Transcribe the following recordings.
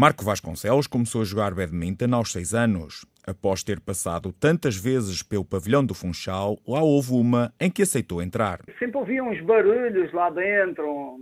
Marco Vasconcelos começou a jogar badminton aos seis anos. Após ter passado tantas vezes pelo pavilhão do Funchal, lá houve uma em que aceitou entrar. Sempre ouvia uns barulhos lá dentro,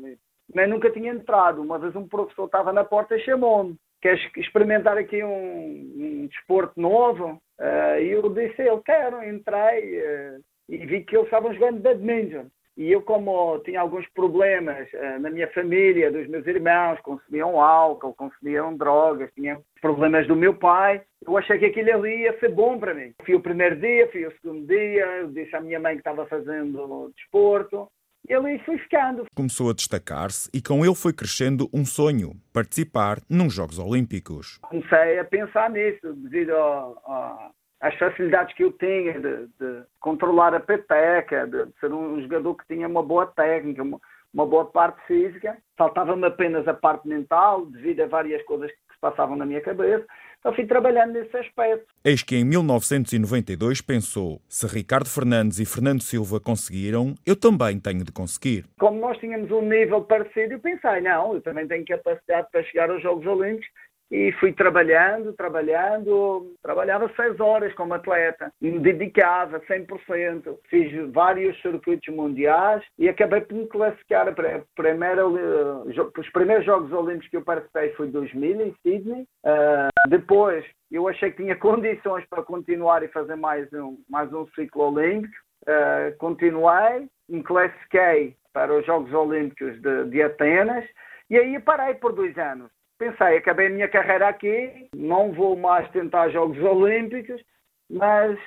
mas nunca tinha entrado. Uma vez um professor estava na porta e chamou-me. Queres experimentar aqui um, um desporto novo? Uh, e eu disse, eu quero, entrei uh, e vi que eles estavam jogando badminton. E eu, como tinha alguns problemas uh, na minha família, dos meus irmãos, consumiam álcool, consumiam drogas, tinha problemas do meu pai, eu achei que aquilo ali ia ser bom para mim. Fui o primeiro dia, fui o segundo dia, disse à minha mãe que estava fazendo desporto, e ali fui ficando. Começou a destacar-se e com ele foi crescendo um sonho, participar nos Jogos Olímpicos. Comecei a pensar nisso, devido ao, ao as facilidades que eu tinha de, de controlar a peteca, de, de, ser um jogador que tinha uma boa técnica, uma, uma boa parte física. Faltava-me apenas a parte mental, devido a várias coisas que se passavam na minha cabeça. Então fui trabalhando nesse aspecto. Eis que em 1992 pensou: se Ricardo Fernandes e Fernando Silva conseguiram, eu também tenho de conseguir. Como nós tínhamos um nível parecido, eu pensei: não, eu também tenho capacidade para chegar aos Jogos Olímpicos e fui trabalhando, trabalhando, trabalhava seis horas como atleta, me dedicava 100%, fiz vários circuitos mundiais e acabei por me classificar para, primeira, os primeiros Jogos Olímpicos que eu participei foi 2000 em Sydney, uh, depois eu achei que tinha condições para continuar e fazer mais um, mais um ciclo olímpico, uh, continuei, me classifiquei para os Jogos Olímpicos de, de Atenas e aí parei por dois anos pensei, acabei a minha carreira aqui, não vou mais tentar Jogos Olímpicos, mas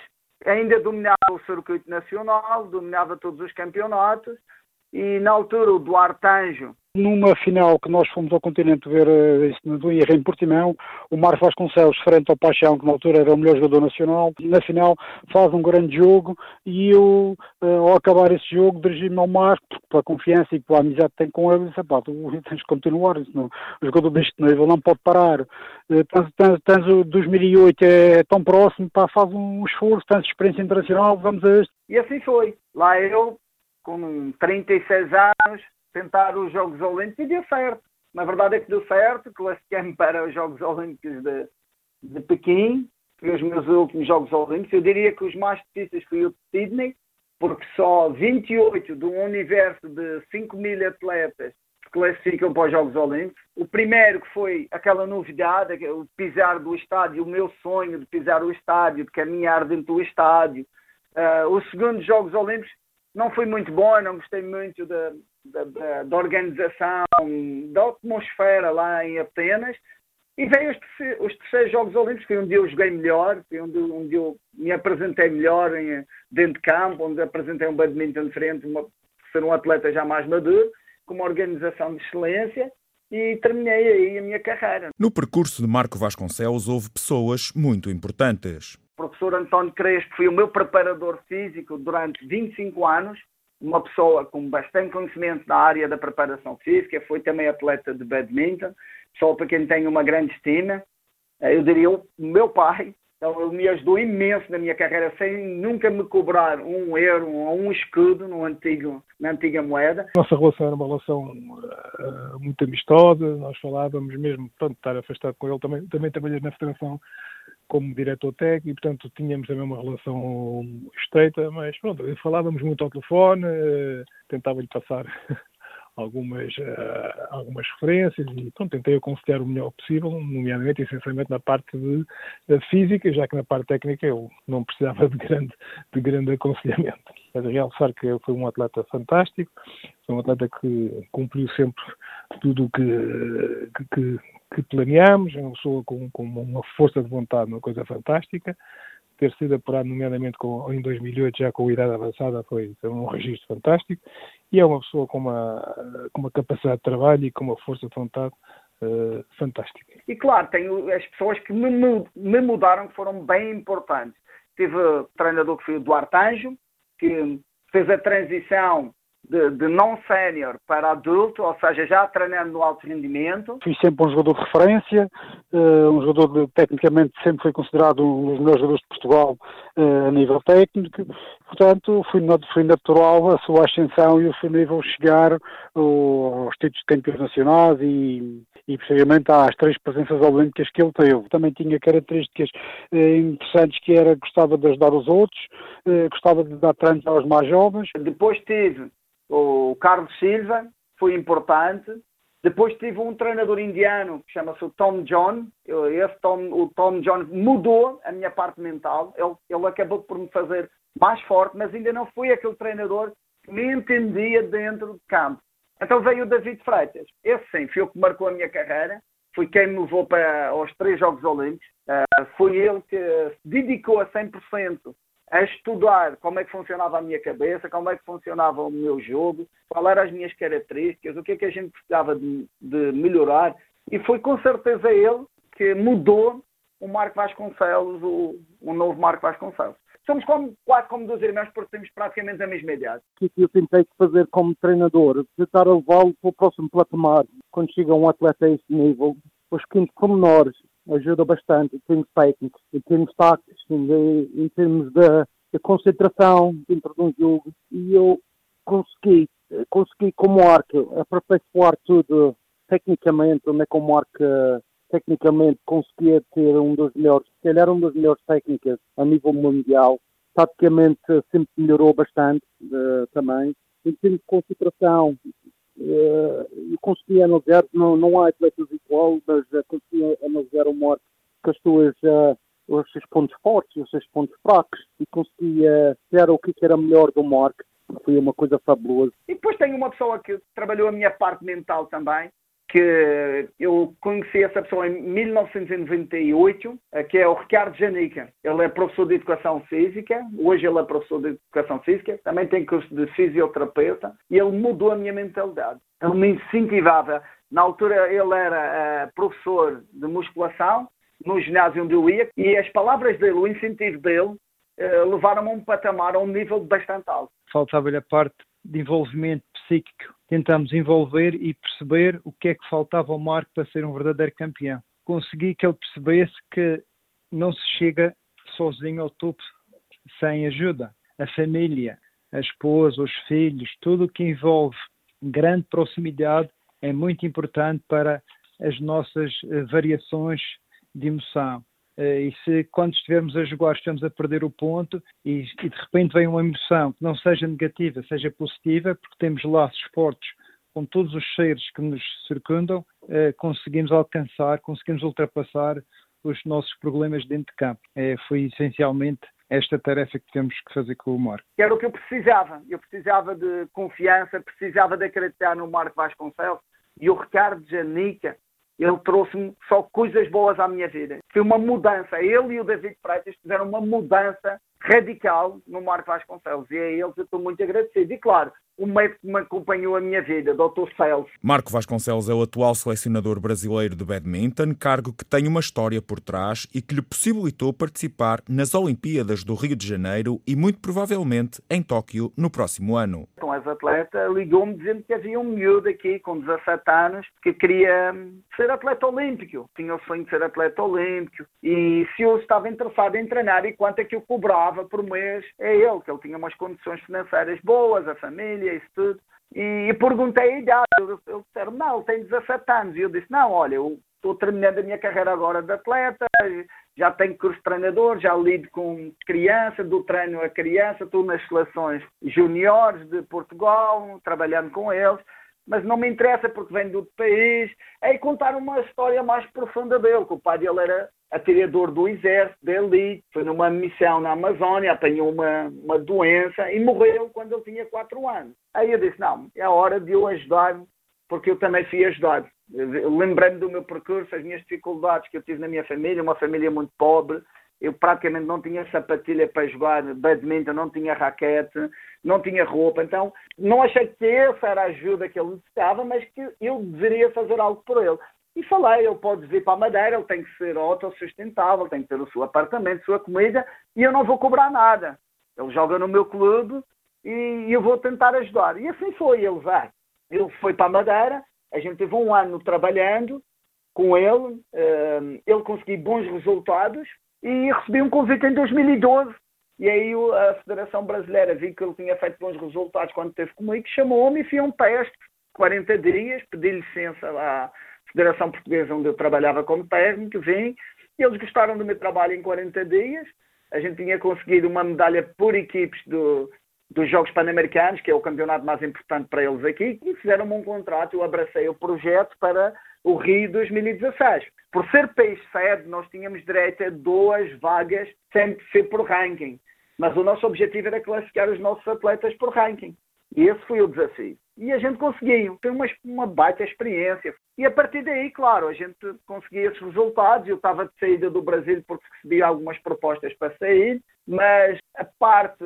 ainda dominava o circuito nacional, dominava todos os campeonatos e na altura o Duarte Anjo numa final que nós fomos ao continente ver uh, do IR em Portimão, o Marcos Vasconcelos, frente ao Paixão, que na altura era o melhor jogador nacional, na final faz um grande jogo e eu, uh, ao acabar esse jogo, dirigi-me ao Marco, pela confiança e pela amizade que tenho com ele, disse, pá, tu tens de continuar, não, o jogador deste nível não pode parar. Uh, tens, o 2008 é tão próximo, pá, faz um esforço, tens experiência internacional, vamos a este. E assim foi. Lá eu, com 36 anos, tentar os Jogos Olímpicos e deu certo. Na verdade é que deu certo, classifiquei-me para os Jogos Olímpicos de, de Pequim, foi os meus últimos Jogos Olímpicos. Eu diria que os mais difíceis foi o de Sydney, porque só 28 de um universo de 5 mil atletas se classificam para os Jogos Olímpicos. O primeiro que foi aquela novidade, o pisar do estádio, o meu sonho de pisar o estádio, de caminhar dentro do estádio. Uh, o segundo Jogos Olímpicos não foi muito bom, não gostei muito da, da, da, da organização, da atmosfera lá em Atenas. E veio os, os terceiros Jogos Olímpicos, foi onde eu joguei melhor, foi onde, onde eu me apresentei melhor em, dentro de campo, onde apresentei um badminton diferente, uma, ser um atleta já mais maduro, com uma organização de excelência e terminei aí a minha carreira. No percurso de Marco Vasconcelos houve pessoas muito importantes. O professor António Crespo foi o meu preparador físico durante 25 anos, uma pessoa com bastante conhecimento na área da preparação física, foi também atleta de badminton, pessoa para quem tenho uma grande estima. Eh, eu diria o meu pai, então ele me ajudou imenso na minha carreira, sem nunca me cobrar um euro ou um escudo no antigo, na antiga moeda. Nossa relação era uma relação uh, muito amistosa, nós falávamos mesmo, pronto, estar afastado com ele, também, também trabalhei na Federação como diretor técnico portanto, tínhamos também uma relação estreita, mas pronto, falávamos muito ao telefone, uh, tentava-lhe passar algumas, uh, algumas referências e pronto, tentei aconselhar o melhor possível, nomeadamente essencialmente na parte de, de, física, já que na parte técnica eu não precisava de grande, de grande aconselhamento. Mas realçar que foi um atleta fantástico, foi um atleta que cumpriu sempre tudo o que, que, que, planeámos, é uma pessoa com, com uma força de vontade, uma coisa fantástica, ter sido apurado, nomeadamente com, em 2008, já com a idade avançada, foi um registro fantástico. E é uma pessoa com uma, com uma capacidade de trabalho e com uma força de vontade uh, fantástica. E claro, tenho as pessoas que me, me mudaram, que foram bem importantes. Tive o treinador que foi o Duarte Anjo, que fez a transição de, de não sénior para adulto, ou seja, já treinando no alto rendimento. Fui sempre um jogador de referência, uh, um jogador de, tecnicamente sempre foi considerado um dos melhores jogadores de Portugal uh, a nível técnico, portanto fui, fui natural a sua ascensão e o seu nível chegar uh, aos títulos de campeões nacionais e, e precisamente às três presenças olímpicas que ele teve. Também tinha características eh, interessantes que era gostava de ajudar os outros, eh, gostava de dar treinos aos mais jovens. Depois tive o Carlos Silva, foi importante. Depois tive um treinador indiano que chama-se Tom John. Esse Tom, o Tom John mudou a minha parte mental. Ele, ele acabou por me fazer mais forte, mas ainda não fui aquele treinador que me entendia dentro de campo. Então veio o David Freitas. Esse sim, foi o que marcou a minha carreira. Foi quem me levou para os três Jogos Olímpicos. Uh, foi ele que se dedicou a 100% a estudar como é que funcionava a minha cabeça, como é que funcionava o meu jogo, quais eram as minhas características, o que é que a gente precisava de, de melhorar. E foi com certeza ele que mudou o Marco Vasconcelos, o, o novo Marco Vasconcelos. Somos como, quase como dois irmãos porque temos praticamente a mesma idade. O que eu tentei fazer como treinador? Tentar levá-lo para o próximo patamar. Quando chega um atleta a esse nível, os pequenos pormenores, ajuda bastante em termos técnicos, em termos táticos, em, termos da, concentração dentro de um jogo. E eu consegui, consegui como arco aperfeiçoar tudo tecnicamente, onde é que o Marco tecnicamente conseguia ter um dos melhores, se calhar um das melhores técnicas a nível mundial. Taticamente sempre melhorou bastante uh, também. Em termos de concentração, uh, eu consegui analisar, não, não há atletas igual, mas consegui analisar o Marco com as suas, os seus pontos fortes, os seus pontos fracos e conseguia ver o que era melhor do Marco. Foi uma coisa fabulosa. E depois tem uma pessoa que trabalhou a minha parte mental também, que eu conheci essa pessoa em 1998, eh, que é o Ricardo Janica. Ele é professor de Educação Física, hoje ele é professor de Educação Física, também tem curso de fisioterapeuta, e ele mudou a minha mentalidade. Ele me incentivava. Na altura ele era uh, professor de musculação, no ginásio onde eu ia, e as palavras dele, o incentivo dele, uh, levaram-me a um patamar, a um nível bastante alto. Faltava-lhe a parte de envolvimento psíquico. Tentamos envolver e perceber o que é que faltava ao Marco para ser um verdadeiro campeão. Consegui que ele percebesse que não se chega sozinho ao topo sem ajuda. A família, a esposa, os filhos, tudo o que envolve grande proximidade é muito importante para as nossas eh, variações de emoção. Eh, e se quando estivermos a jogar estamos a perder o ponto e, e, de repente vem uma emoção que não seja negativa, seja positiva, porque temos laços fortes com todos os seres que nos circundam, eh, conseguimos alcançar, conseguimos ultrapassar os nossos problemas dentro de campo. É, foi essencialmente esta tarefa que temos que fazer com o Marco. Era o que eu precisava. Eu precisava de confiança, precisava de acreditar no Marco Vasconcelos e o Ricardo Janica ele trouxe-me só coisas boas à minha vida. Foi uma mudança. Ele e o David Freitas fizeram uma mudança radical no Marco Vasconcelos. E a eles eu estou muito agradecido. E claro, o médico que me acompanhou a minha vida, Dr. Celso. Marco Vasconcelos é o atual selecionador brasileiro de badminton, cargo que tem uma história por trás e que lhe possibilitou participar nas Olimpíadas do Rio de Janeiro e muito provavelmente em Tóquio no próximo ano. Com as atletas, ligou-me dizendo que havia um miúdo aqui com 17 anos que queria ser atleta olímpico. Tinha o sonho de ser atleta olímpico e se eu estava interessado em treinar e quanto é que eu cobrava por mês é ele, que ele tinha umas condições financeiras boas, a família, isso tudo. E, e perguntei a idade. Eles disseram, não, ele tem 17 anos. E eu disse, não, olha, eu estou terminando a minha carreira agora de atleta, já tenho curso de treinador, já lido com criança, dou treino a criança, estou nas seleções juniores de Portugal, trabalhando com eles mas não me interessa porque vem do outro país. É contar uma história mais profunda dele, que o pai dele era atirador do exército, da elite, foi numa missão na Amazónia, apanhou uma, uma doença e morreu quando ele tinha 4 anos. Aí eu disse, não, é a hora de eu ajudar, porque eu também fui ajudado. Lembrando do meu percurso, as minhas dificuldades que eu tive na minha família, uma família muito pobre, eu praticamente não tinha sapatilha para jogar badminton, não tinha raquete, não tinha roupa. Então, não achei que essa era a ajuda que ele necessitava, mas que eu deveria fazer algo por ele. E falei, ele pode vir para a Madeira, ele tem que ser autossustentável, tem que ter o seu apartamento, sua comida, e eu não vou cobrar nada. Ele joga no meu clube e eu vou tentar ajudar. E assim foi, ele vai. Ele foi para a Madeira, a gente teve um ano trabalhando com ele, eh, ele conseguiu bons resultados e recebi um convite em 2012 e aí a Federação Brasileira viu que ele tinha feito bons resultados quando esteve comigo, chamou-me e fui um teste, 40 dias, pedi licença à Federação Portuguesa onde eu trabalhava como técnico, vim, e eles gostaram do meu trabalho em 40 dias, a gente tinha conseguido uma medalha por equipes do, dos Jogos Pan-Americanos, que é o campeonato mais importante para eles aqui, e fizeram-me um contrato, eu abracei o projeto para o Rio 2016. Por ser país sede, nós tínhamos direito a duas vagas, sempre ser por ranking mas o nosso objetivo era classificar os nossos atletas por ranking. E esse foi o desafio. E a gente conseguiu. Foi uma, uma baita experiência. E a partir daí, claro, a gente conseguia esses resultados. Eu estava de saída do Brasil porque recebi algumas propostas para sair, mas a parte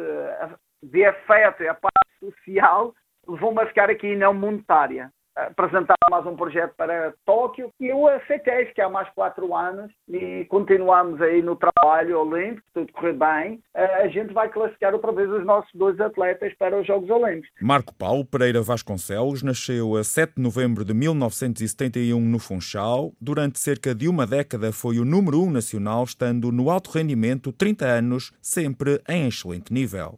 de afeto e a parte social levou-me a ficar aqui não monetária apresentar mais um projeto para Tóquio e eu aceitei, há mais quatro anos e continuamos aí no trabalho olímpico, tudo correr bem. A gente vai classificar outra vez os nossos dois atletas para os Jogos Olímpicos. Marco Paulo Pereira Vasconcelos nasceu a 7 de novembro de 1971 no Funchal. Durante cerca de uma década foi o número um nacional, estando no alto rendimento 30 anos, sempre em excelente nível.